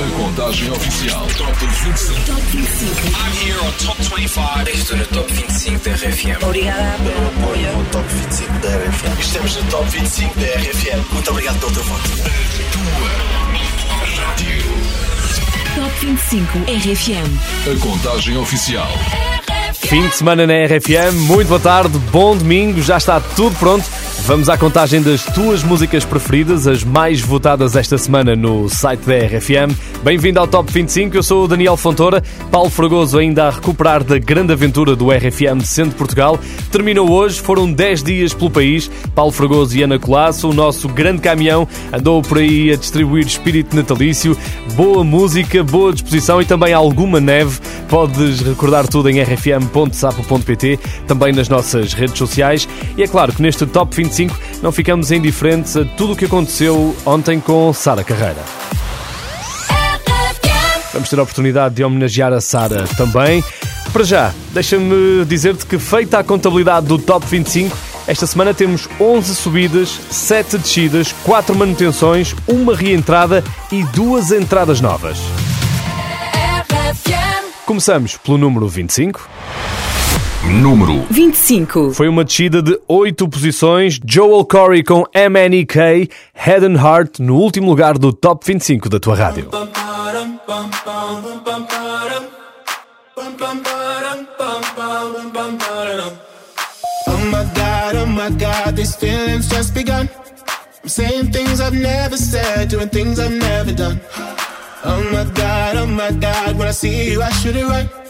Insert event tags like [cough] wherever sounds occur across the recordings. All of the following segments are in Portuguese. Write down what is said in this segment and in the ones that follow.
A contagem oficial. Top 25. Top 25. I'm here on Top 25. Estou no Top 25 da RFM. Pelo apoio. Top 25 da RFM. Estamos Top 25 da RFM. Muito obrigado. Tua. Top 25 RFM. A contagem oficial. Fim de semana na RFM, muito boa tarde, bom domingo, já está tudo pronto. Vamos à contagem das tuas músicas preferidas, as mais votadas esta semana no site da RFM. Bem-vindo ao Top 25, eu sou o Daniel Fontoura. Paulo Fragoso ainda a recuperar da grande aventura do RFM Centro Portugal. Terminou hoje, foram 10 dias pelo país. Paulo Fragoso e Ana Colasso, o nosso grande caminhão, andou por aí a distribuir espírito natalício, boa música, boa disposição e também alguma neve. Podes recordar tudo em rfm.sapo.pt, também nas nossas redes sociais. E é claro que neste Top 25 não ficamos indiferentes a tudo o que aconteceu ontem com Sara Carreira. Vamos ter a oportunidade de homenagear a Sara também. Para já, deixa-me dizer-te que, feita a contabilidade do Top 25, esta semana temos 11 subidas, 7 descidas, 4 manutenções, uma reentrada e duas entradas novas. Começamos pelo número 25. Número 25. Foi uma descida de 8 posições. Joel Corey com MNEK, Head and Heart, no último lugar do Top 25 da tua rádio. Oh my god, oh my god, these feelings just begun. I'm saying things I've never said, doing things I've never done. Oh my god, oh my god, when I see you, I should it right.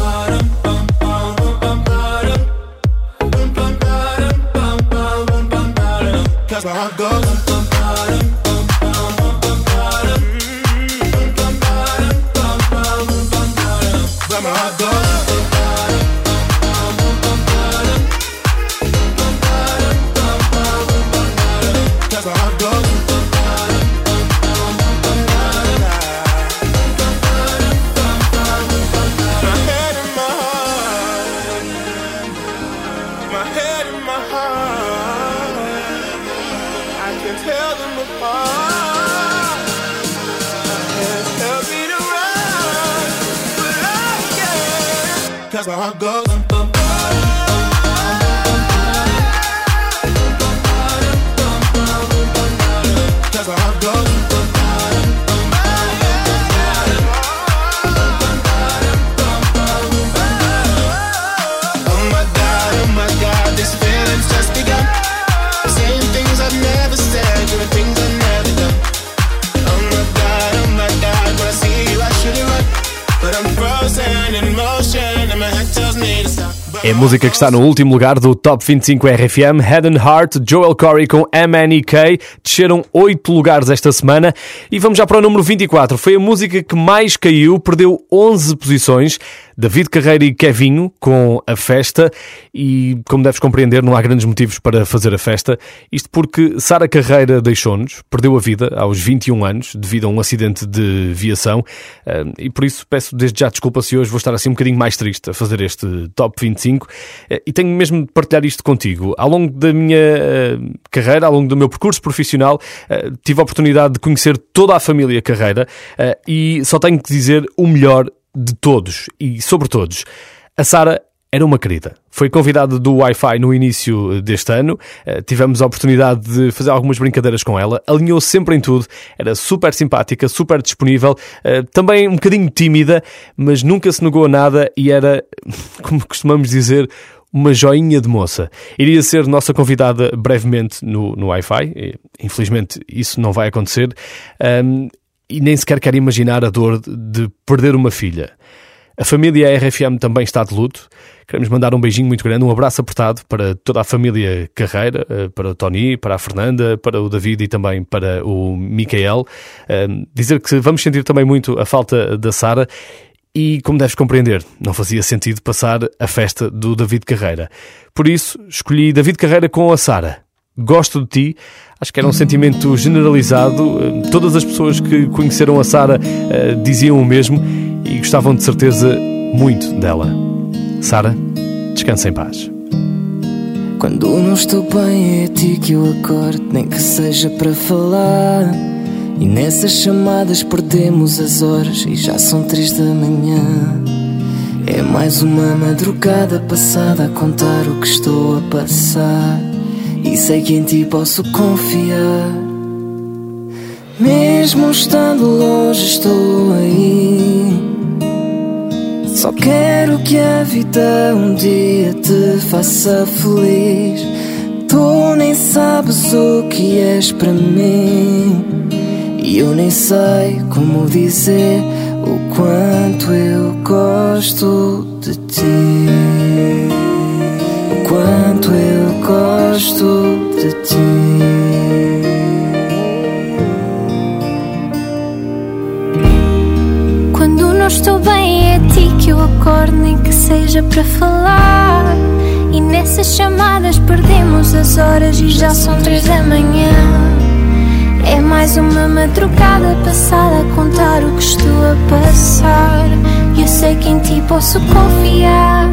Cause my música que está no último lugar do Top 25 RFM, Head and Heart, Joel Corey com MNEK. Desceram 8 lugares esta semana. E vamos já para o número 24. Foi a música que mais caiu, perdeu 11 posições. David Carreira e Kevinho com a festa. E, como deves compreender, não há grandes motivos para fazer a festa. Isto porque Sara Carreira deixou-nos, perdeu a vida aos 21 anos, devido a um acidente de viação. E por isso peço desde já desculpa se hoje vou estar assim um bocadinho mais triste a fazer este Top 25. Eh, E tenho mesmo de partilhar isto contigo. Ao longo da minha eh, carreira, ao longo do meu percurso profissional, eh, tive a oportunidade de conhecer toda a família Carreira e só tenho que dizer o melhor de todos e sobre todos. A Sara era uma querida. Foi convidada do Wi-Fi no início deste ano. Eh, tivemos a oportunidade de fazer algumas brincadeiras com ela. Alinhou sempre em tudo. Era super simpática, super disponível. Eh, também um bocadinho tímida, mas nunca se negou a nada e era, [laughs] como costumamos dizer, uma joinha de moça. Iria ser nossa convidada brevemente no, no Wi-Fi. Infelizmente isso não vai acontecer. Um, e nem sequer quero imaginar a dor de perder uma filha. A família RFM também está de luto. Queremos mandar um beijinho muito grande, um abraço apertado para toda a família Carreira, eh, para o Tony, para a Fernanda, para o David e também para o Micael. Dizer que vamos sentir também muito a falta da Sara e, como deves compreender, não fazia sentido passar a festa do David Carreira. Por isso, escolhi David Carreira com a Sara. Gosto de ti. Acho que era um sentimento generalizado. Todas as pessoas que conheceram a Sara uh, diziam o mesmo e gostavam de certeza muito dela. Sara, descansa em paz. Quando não estou bem, é a ti que eu acordo, nem que seja para falar. E nessas chamadas perdemos as horas e já são três da manhã. É mais uma madrugada passada a contar o que estou a passar. E sei que em ti posso confiar. Mesmo estando longe, estou aí. Só quero que a vida um dia te faça feliz. Tu nem sabes o que és para mim. E eu nem sei como dizer o quanto eu gosto de ti. O quanto eu gosto de ti. Quando não estou bem, é ti que eu acordo, nem que seja para falar. E nessas chamadas perdemos as horas e já são três da manhã. É mais uma madrugada passada a contar o que estou a passar. E eu sei que em ti posso confiar.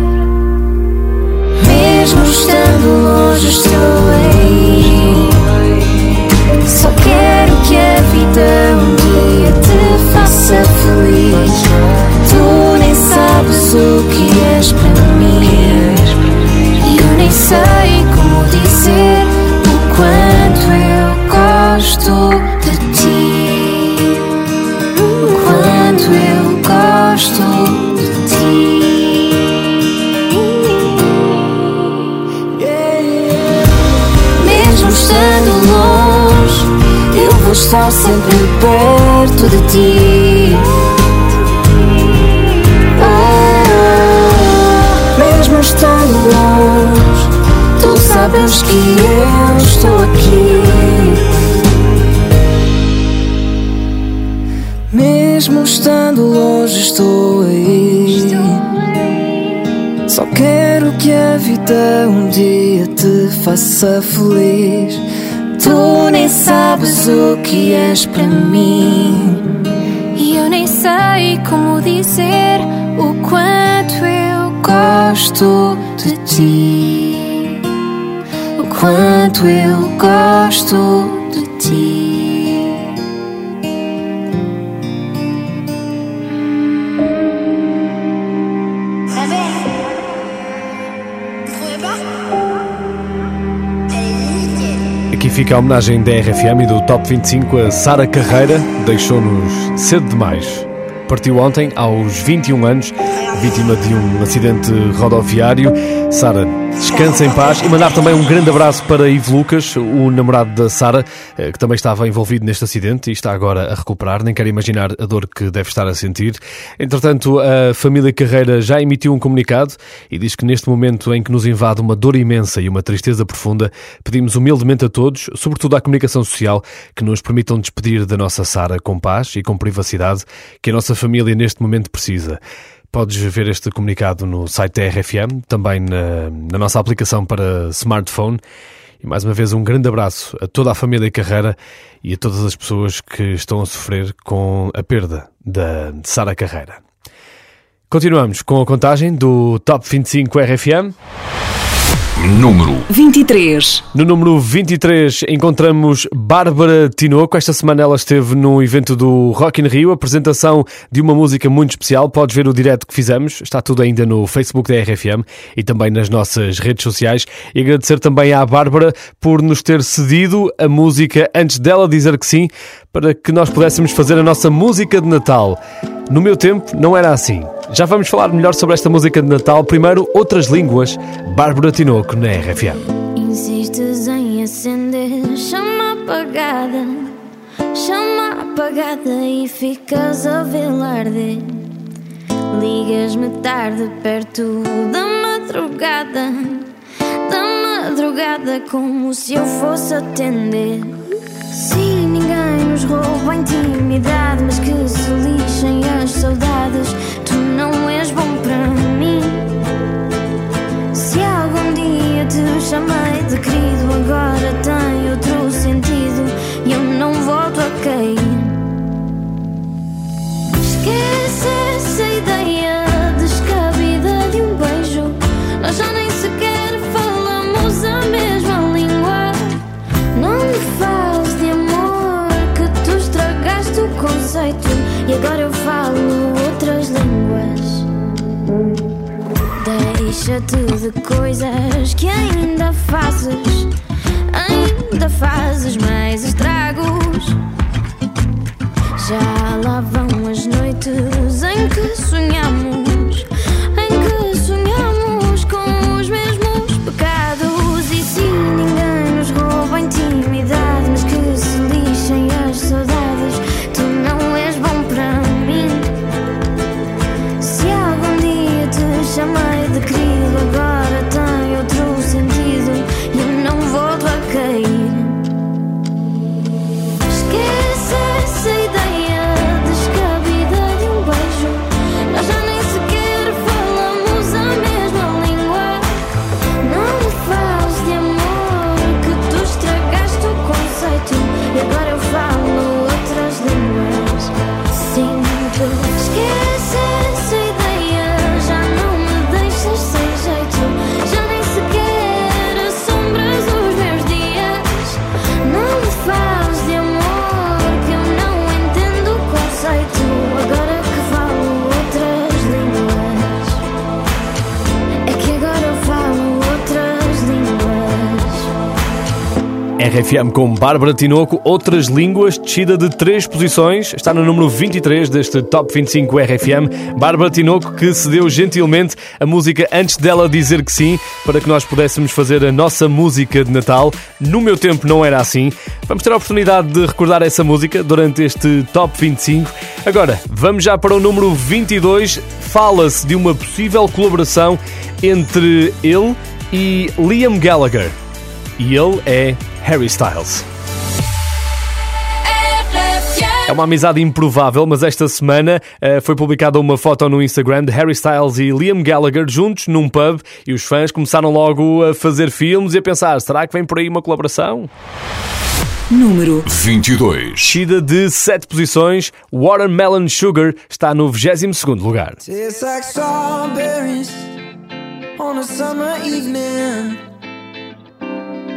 Mesmo estando longe, estou aí. Só quero que a vida um dia te faça feliz. Tu nem sabes o que és para mim. E eu nem sei como faça feliz. Tu nem sabes o que és para mim. E eu nem sei como dizer o quanto eu gosto de ti. O quanto eu gosto fica a homenagem da RFM e do Top 25 a Sara Carreira, deixou-nos cedo demais. Partiu ontem, aos 21 anos, vítima de um acidente rodoviário. Sara, descansa em paz e mandar também um grande abraço para Ivo Lucas, o namorado da Sara, eh, que também estava envolvido neste acidente e está agora a recuperar. Nem quero imaginar a dor que deve estar a sentir. Entretanto, a família Carreira já emitiu um comunicado e diz que neste momento em que nos invade uma dor imensa e uma tristeza profunda, pedimos humildemente a todos, sobretudo à comunicação social, que nos permitam despedir da nossa Sara com paz e com privacidade, que a nossa família neste momento precisa. Podes ver este comunicado no site da RFM, também na, na, nossa aplicação para smartphone. E mais uma vez um grande abraço a toda a família carreira e a todas as pessoas que estão a sofrer com a perda da Sara Carreira. Continuamos com a contagem do Top 25 RFM. Número 23. No número 23 encontramos Bárbara Tinoco. Esta semana ela esteve no evento do Rock in Rio, apresentação de uma música muito especial. Podes ver o direto que fizemos, está tudo ainda no Facebook da RFM e também nas nossas redes sociais. E agradecer também à Bárbara por nos ter cedido a música antes dela dizer que sim, para que nós pudéssemos fazer a nossa música de Natal. No meu tempo não era assim. Já vamos falar melhor sobre esta música de Natal. Primeiro, outras línguas. Bárbara Tinoco na RFM. Insistes em acender chama apagada, chama apagada e ficas a velar arder. Ligas-me tarde perto da madrugada, da madrugada como se eu fosse atender. Sim, ninguém nos rouba a intimidade, mas que se lixem as saudades. Não és bom para mim. Se algum dia te chamei de querido, agora tem outro sentido e eu não volto a cair. Deixa-te de coisas que ainda fazes, ainda fazes mais estragos. Já lá vão as noites em que sonhamos, RFM com Bárbara Tinoco, outras línguas, descida de 3 posições, está no número 23 deste Top 25 RFM. Bárbara Tinoco que cedeu gentilmente a música antes dela dizer que sim, para que nós pudéssemos fazer a nossa música de Natal. No meu tempo não era assim. Vamos ter a oportunidade de recordar essa música durante este Top 25. Agora, vamos já para o número 22. Fala-se de uma possível colaboração entre ele e Liam Gallagher. E ele é Harry Styles. É uma amizade improvável, mas esta semana uh, foi publicada uma foto no Instagram de Harry Styles e Liam Gallagher juntos num pub e os fãs começaram logo a fazer filmes e a pensar: será que vem por aí uma colaboração? Número 22. Descida de 7 posições, Watermelon Sugar está no 22 lugar. Tastes like strawberries on a summer evening,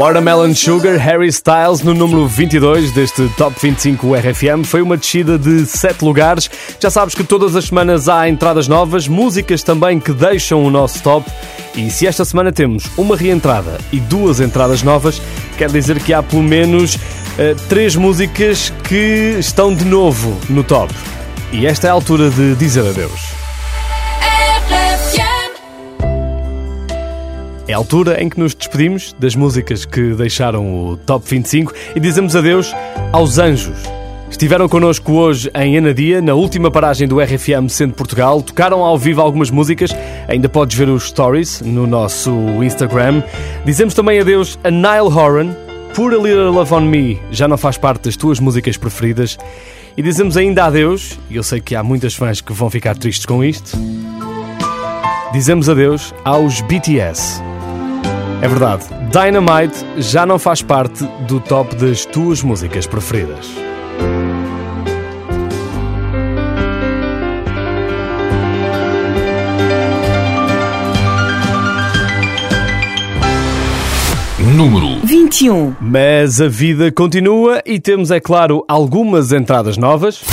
Watermelon Sugar, Harry Styles no número 22 deste Top 25 RFM. Foi uma descida de 7 lugares. Já sabes que todas as semanas há entradas novas, músicas também que deixam o nosso top. E se esta semana temos uma reentrada e duas entradas novas, quer dizer que há pelo menos eh, três músicas que estão de novo no top. E esta é a altura de dizer adeus. É a altura em que nos despedimos das músicas que deixaram o Top 25 e dizemos adeus aos anjos. Estiveram connosco hoje em Anadia, na última paragem do RFM Centro Portugal. Tocaram ao vivo algumas músicas, ainda podes ver os stories no nosso Instagram. Dizemos também adeus a Niall Horan, Put a Little Love on Me já não faz parte das tuas músicas preferidas. E dizemos ainda adeus, e eu sei que há muitas fãs que vão ficar tristes com isto. Dizemos adeus aos BTS. É verdade, Dynamite já não faz parte do top das tuas músicas preferidas. Número 21. Mas a vida continua e temos, é claro, algumas entradas novas.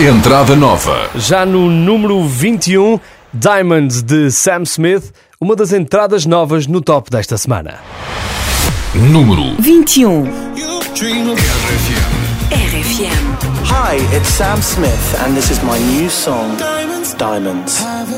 Entrada Nova. Já no número 21, Diamonds de Sam Smith, uma das entradas novas no top desta semana. Número 21. You dream of RFM. Hi, it's Sam Smith, and this is my new song, diamonds. Diamonds.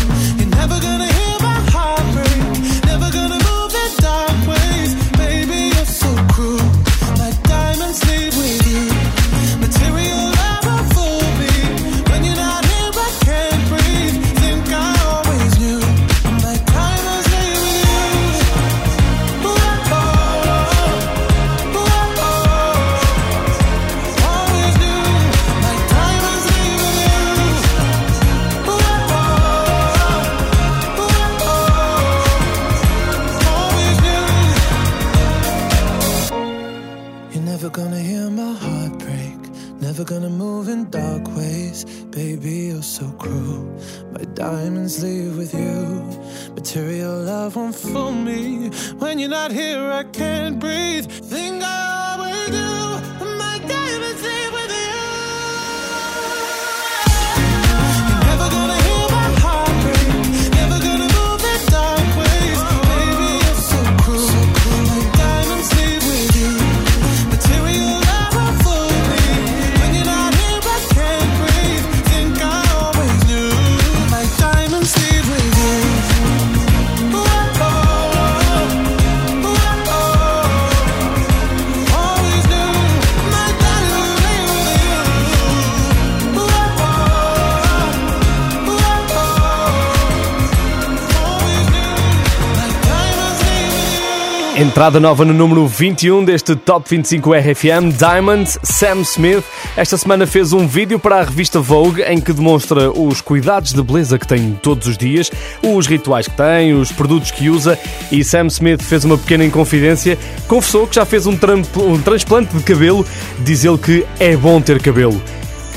Entrada nova no número 21 deste Top 25 RFM, Diamond Sam Smith. Esta semana fez um vídeo para a revista Vogue em que demonstra os cuidados de beleza que tem todos os dias, os rituais que tem, os produtos que usa. E Sam Smith fez uma pequena inconfidência. Confessou que já fez um, um transplante de cabelo. Diz ele que é bom ter cabelo.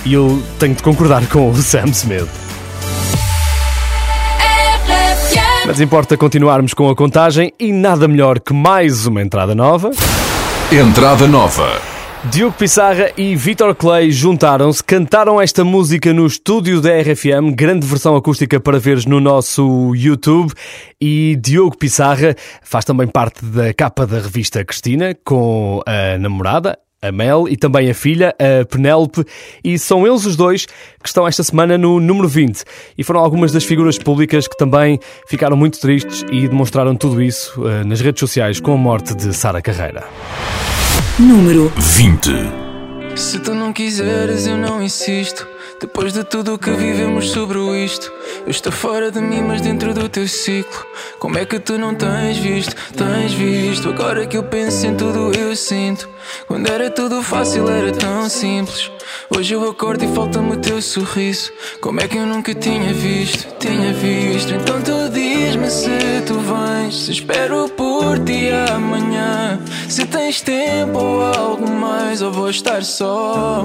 E eu tenho de concordar com o Sam Smith. Mas importa continuarmos com a contagem e nada melhor que mais uma entrada nova. Entrada nova. Diogo Pissarra e Vitor Clay juntaram-se, cantaram esta música no estúdio da RFM, grande versão acústica para veres no nosso YouTube. E Diogo Pissarra faz também parte da capa da revista Cristina, com a namorada, a Mel, e também a filha, a Penélope, e são eles os dois que estão esta semana no número 20. E foram algumas das figuras públicas que também ficaram muito tristes e demonstraram tudo isso eh, nas redes sociais com a morte de Sara Carreira. Número 20. Se tu não quiseres, eu não insisto. Depois de tudo o que vivemos sobre isto, eu estou fora de mim, mas dentro do teu ciclo. Como é que tu não tens visto? Tens visto? Agora que eu penso em tudo, eu sinto. Quando era tudo fácil, era tão simples. Hoje eu acordo e falta-me o teu sorriso. Como é que eu nunca tinha visto? Tinha visto. Então tu diz-me se tu vens. Se espero por ti amanhã. Se tens tempo ou algo mais, ou vou estar só.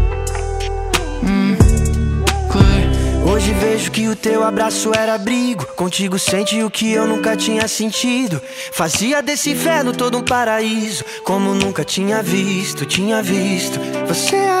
Hoje vejo que o teu abraço era abrigo. Contigo sente o que eu nunca tinha sentido. Fazia desse inferno todo um paraíso. Como nunca tinha visto, tinha visto. Você é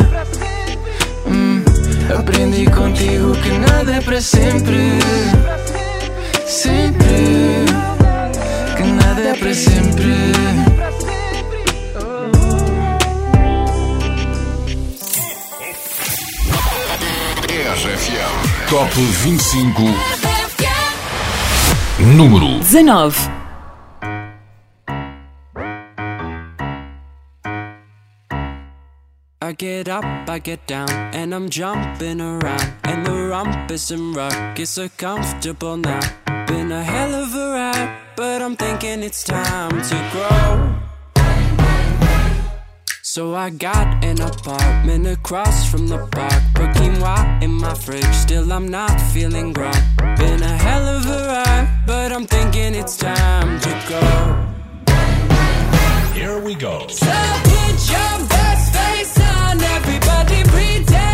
Aprendi contigo que nada é para sempre. Sempre. Que nada é para sempre. RFM Top 25 Número 19 I get up, I get down, and I'm jumping around. And the rumpus and ruckus are comfortable now. Been a hell of a ride, but I'm thinking it's time to grow. So I got an apartment across from the park. Put quinoa in my fridge, still I'm not feeling grown. Been a hell of a ride, but I'm thinking it's time to go. Here we go. So Nobody pretend.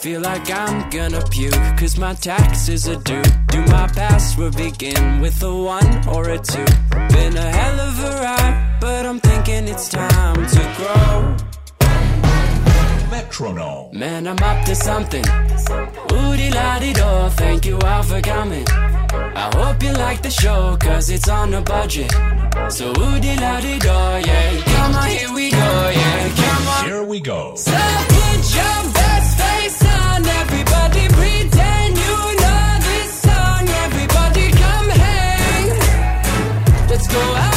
Feel like I'm gonna puke, cause my taxes are due. Do my password begin with a one or a two? Been a hell of a ride, but I'm thinking it's time to grow. Metronome. Man, I'm up to something. Woody la di do, thank you all for coming. I hope you like the show, cause it's on a budget. So woody la di do, yeah. Come on, here we go, yeah. Come on. Here we go. So put your go out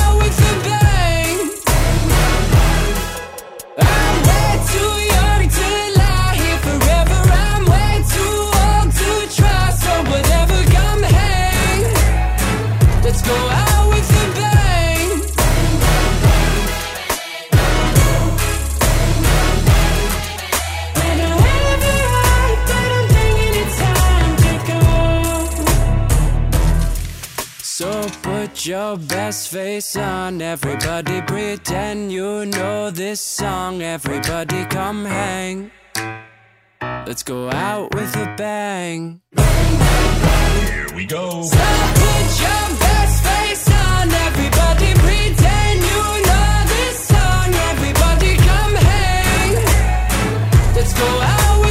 put your best face on, everybody pretend you know this song. Everybody come hang. Let's go out with a bang. Here we go. So put your best face on, everybody pretend you know this song. Everybody come hang. Let's go out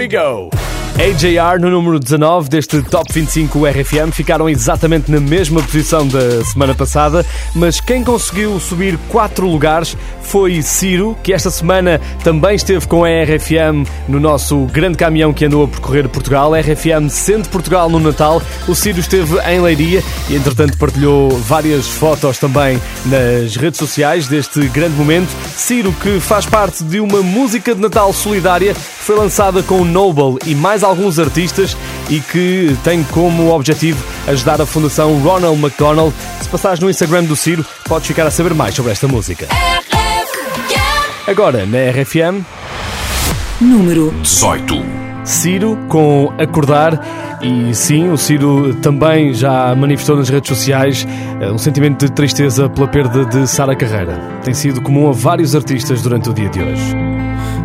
we go. AJR no número 19 deste Top 25 RFM ficaram exatamente na mesma posição da semana passada, mas quem conseguiu subir 4 lugares foi Ciro, que esta semana também esteve com a RFM no nosso grande caminhão que andou a percorrer Portugal. RFM sendo Portugal no Natal, o Ciro esteve em Leiria e entretanto partilhou várias fotos também nas redes sociais deste grande momento. Ciro, que faz parte de uma música de Natal solidária, foi lançada com Noble e mais alguns artistas e que tem como objetivo ajudar a Fundação Ronald McDonald. Se passares no Instagram do Ciro, podes ficar a saber mais sobre esta música. Agora, na RFM, Número 18. Ciro com Acordar. E sim, o Ciro também já manifestou nas redes sociais eh, um sentimento de tristeza pela perda de Sara Carreira. Tem sido comum a vários artistas durante o dia de hoje.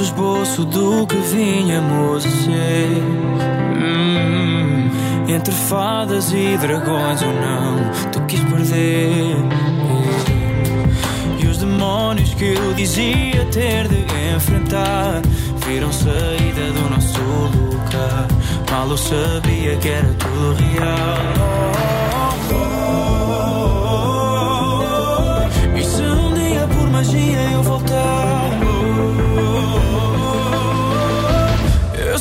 o esboço do que vinhamos a ser. Hum, Entre fadas e dragões ou não, tu quis perder. E os demónios que eu dizia ter de enfrentar viram saída do nosso lugar. Mal eu sabia que era tudo real. E se um dia por magia eu voltar?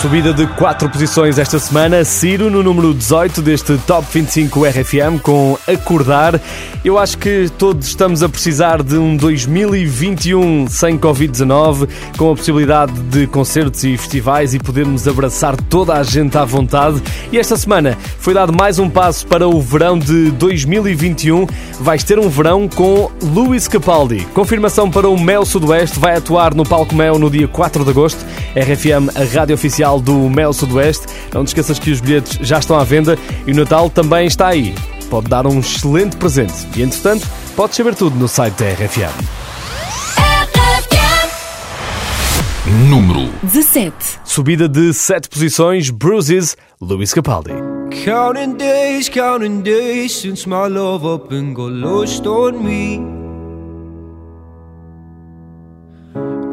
Subida de 4 posições esta semana, Ciro no número 18 deste Top 25 RFM com Acordar. Eu acho que todos estamos a precisar de um 2021 sem Covid-19, com a possibilidade de concertos e festivais e podermos abraçar toda a gente à vontade. E esta semana foi dado mais um passo para o verão de 2021. Vais ter um verão com Luís Capaldi. Confirmação para o Mel Sudoeste, vai atuar no Palco Mel no dia 4 de agosto. RFM, a rádio oficial do Mel Sudoeste. Não te esqueças que os bilhetes já estão à venda e o Natal também está aí. Pode dar um excelente presente. E entretanto, podes saber tudo no site da RFM. Número 17. Subida de 7 posições, Bruises, Luís Capaldi. Counting days, counting days since my love up and got lost on me.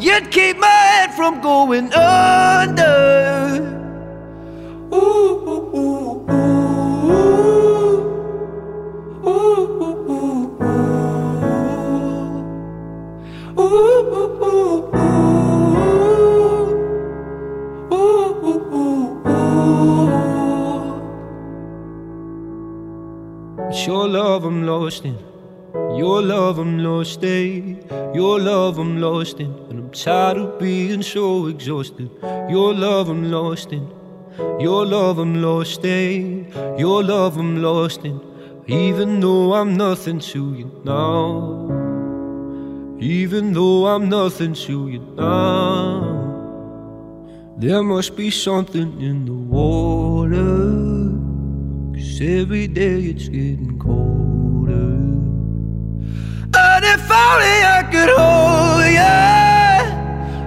You'd keep my head from going under. Your love I'm lost in. Your love I'm lost in. Your love I'm lost in. I'm tired of being so exhausted. Your love I'm lost in. Your love I'm lost in. Your love I'm lost in. Even though I'm nothing to you now. Even though I'm nothing to you now. There must be something in the water. Cause every day it's getting colder. And if only I could hold you,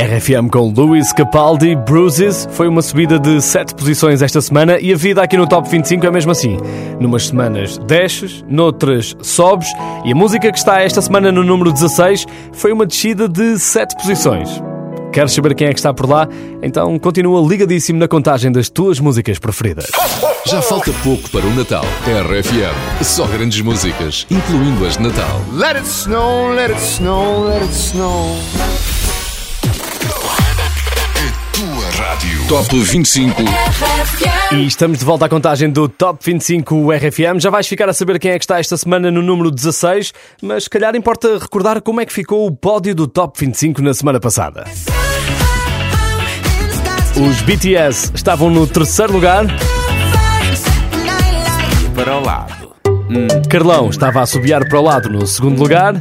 RFM com Luis Capaldi, Bruises, foi uma subida de 7 posições esta semana e a vida aqui no Top 25 é mesmo assim. Numas semanas desces, noutras sobes e a música que está esta semana no número 16 foi uma descida de 7 posições. Queres saber quem é que está por lá? Então continua ligadíssimo na contagem das tuas músicas preferidas. Já falta pouco para o Natal. RFM, só grandes músicas, incluindo as de Natal. Let it snow, let it snow, let it snow. Rádio. Top 25. E estamos de volta à contagem do Top 25 RFM. Já vais ficar a saber quem é que está esta semana no número 16, mas se calhar importa recordar como é que ficou o pódio do Top 25 na semana passada. Os BTS estavam no terceiro lugar. Para o lado. Carlão estava a assobiar para o lado no segundo lugar.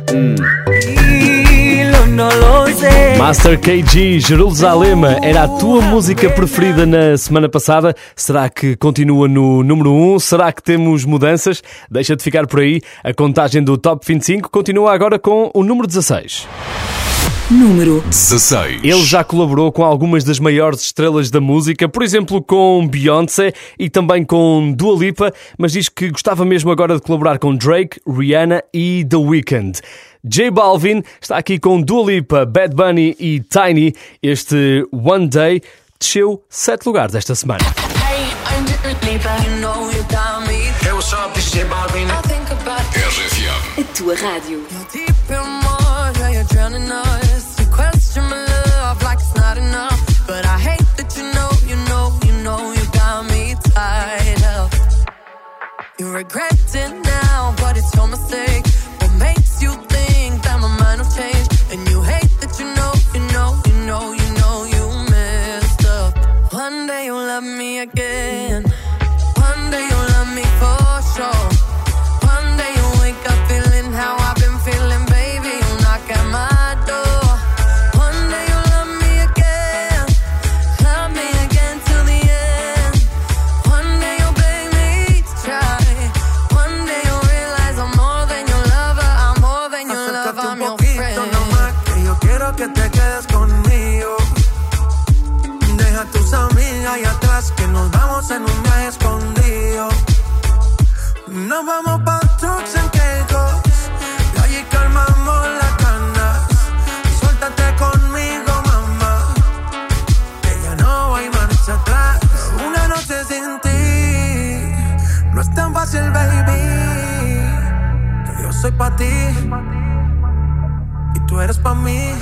Master KG, Jerusalema, era a tua música preferida na semana passada. Será que continua no número 1? Será que temos mudanças? Deixa de ficar por aí. A contagem do Top 25 continua agora com o número 16. Número 16. Ele já colaborou com algumas das maiores estrelas da música, por exemplo com Beyoncé e também com Dua Lipa, mas diz que gostava mesmo agora de colaborar com Drake, Rihanna e The Weeknd. J Balvin está aqui com Dua Lipa, Bad Bunny e Tiny. Este One Day desceu 7 lugares esta semana. Hey, I'm Dua Lipa, you know you got me. Hey, what's up? This is J Balvin. I think about RFM. A tua rádio. deep in more, yeah, you're drowning us. You question my love like it's not enough. But I hate that you know, you know, you know you got me tied up. You regret Nos vamos pa' trucks en Caicos y allí calmamos las ganas. Suéltate conmigo, mamá, que ya no hay marcha atrás. Una noche sin ti no es tan fácil, baby. Que yo soy pa' ti y tú eres pa' mí.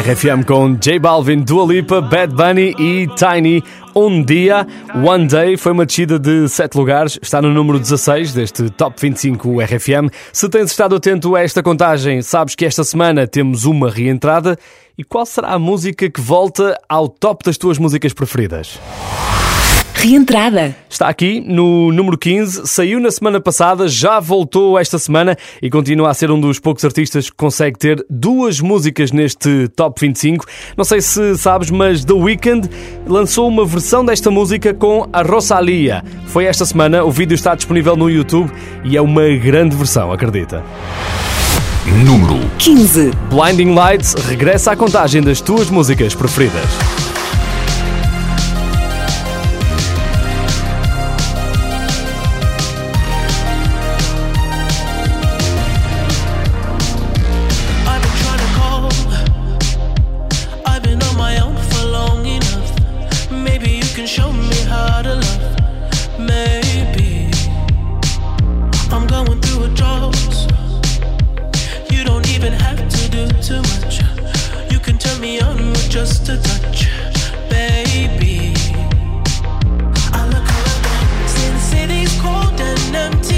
RFM com J Balvin, Dua Lipa, Bad Bunny e Tiny. Um dia, One Day, foi uma descida de 7 lugares, está no número 16 deste Top 25 RFM. Se tens estado atento a esta contagem, sabes que esta semana temos uma reentrada. E qual será a música que volta ao top das tuas músicas preferidas? Reentrada. Está aqui no número 15, saiu na semana passada, já voltou esta semana e continua a ser um dos poucos artistas que consegue ter duas músicas neste Top 25. Não sei se sabes, mas The Weeknd lançou uma versão desta música com a Rosalia. Foi esta semana, o vídeo está disponível no YouTube e é uma grande versão, acredita. Número 15. Blinding Lights regressa à contagem das tuas músicas preferidas. Have to do too much. You can turn me on with just a touch, baby. I look around, since city's cold and empty.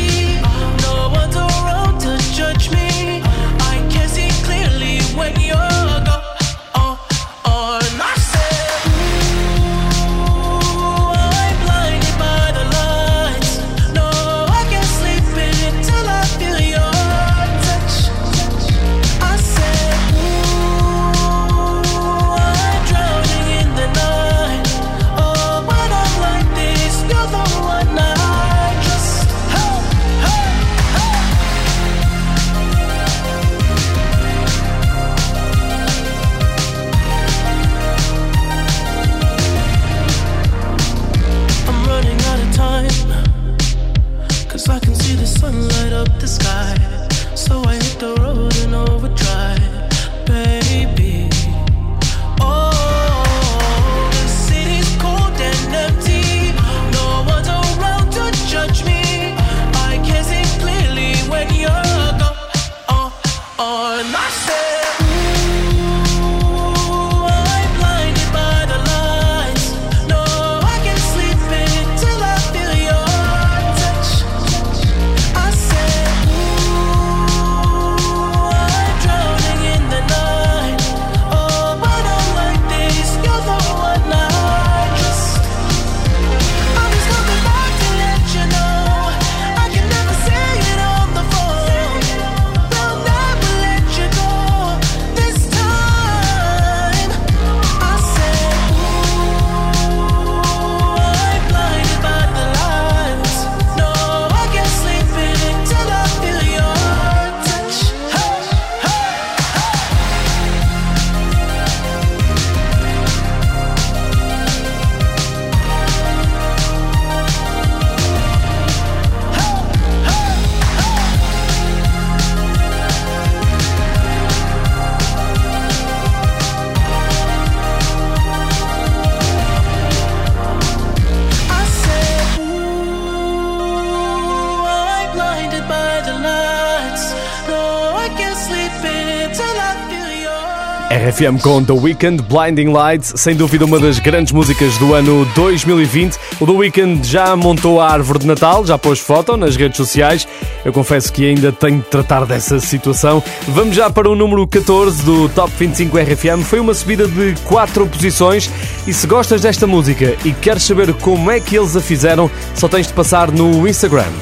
RFM com The Weeknd, Blinding Lights, sem dúvida uma das grandes músicas do ano 2020. O The Weeknd já montou a árvore de Natal, já pôs foto nas redes sociais. Eu confesso que ainda tenho de tratar dessa situação. Vamos já para o número 14 do Top 25 RFM. Foi uma subida de 4 posições. E se gostas desta música e queres saber como é que eles a fizeram, só tens de passar no Instagram.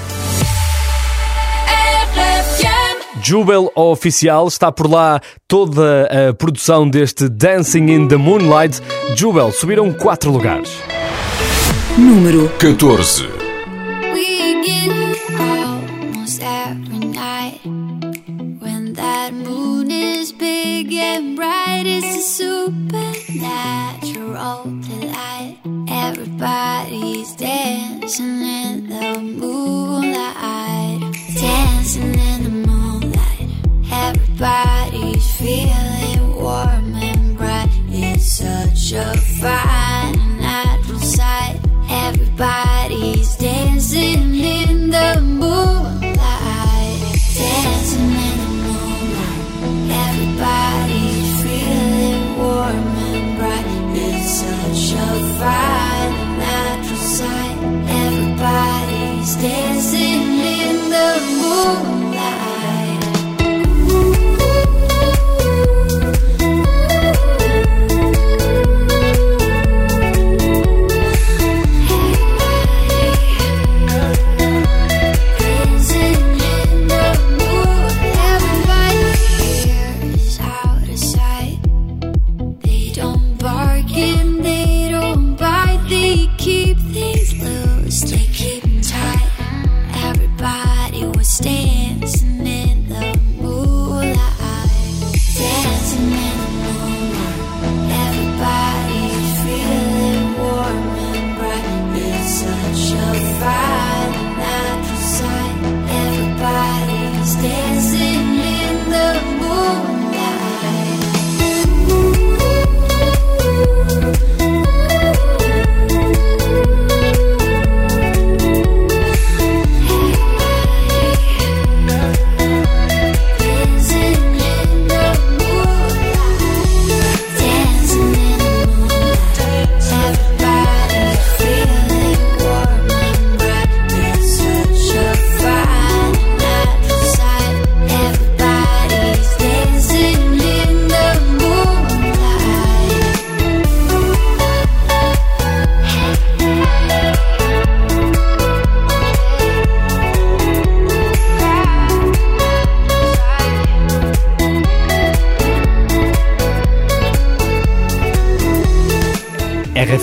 Jubel Oficial está por lá toda a produção deste Dancing in the Moonlight. Jubel subiram 4 lugares. Número 14. We get almost every night when that Everybody's feeling warm and bright. It's such a fine natural sight. Everybody's dancing in the moonlight. Dancing in the moonlight. Everybody's feeling warm and bright. It's such a fine natural sight. Everybody's dancing in the moonlight.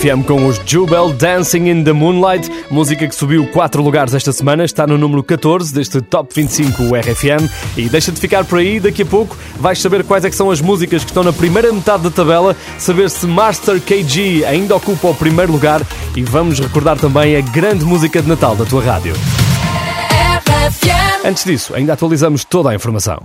RFM com os Jubel Dancing in the Moonlight, música que subiu 4 lugares esta semana, está no número 14 deste Top 25 RFM. E deixa de ficar por aí, daqui a pouco vais saber quais é são as músicas que estão na primeira metade da tabela, saber se Master KG ainda ocupa o primeiro lugar e vamos recordar também a grande música de Natal da tua rádio. Antes disso, ainda atualizamos toda a informação.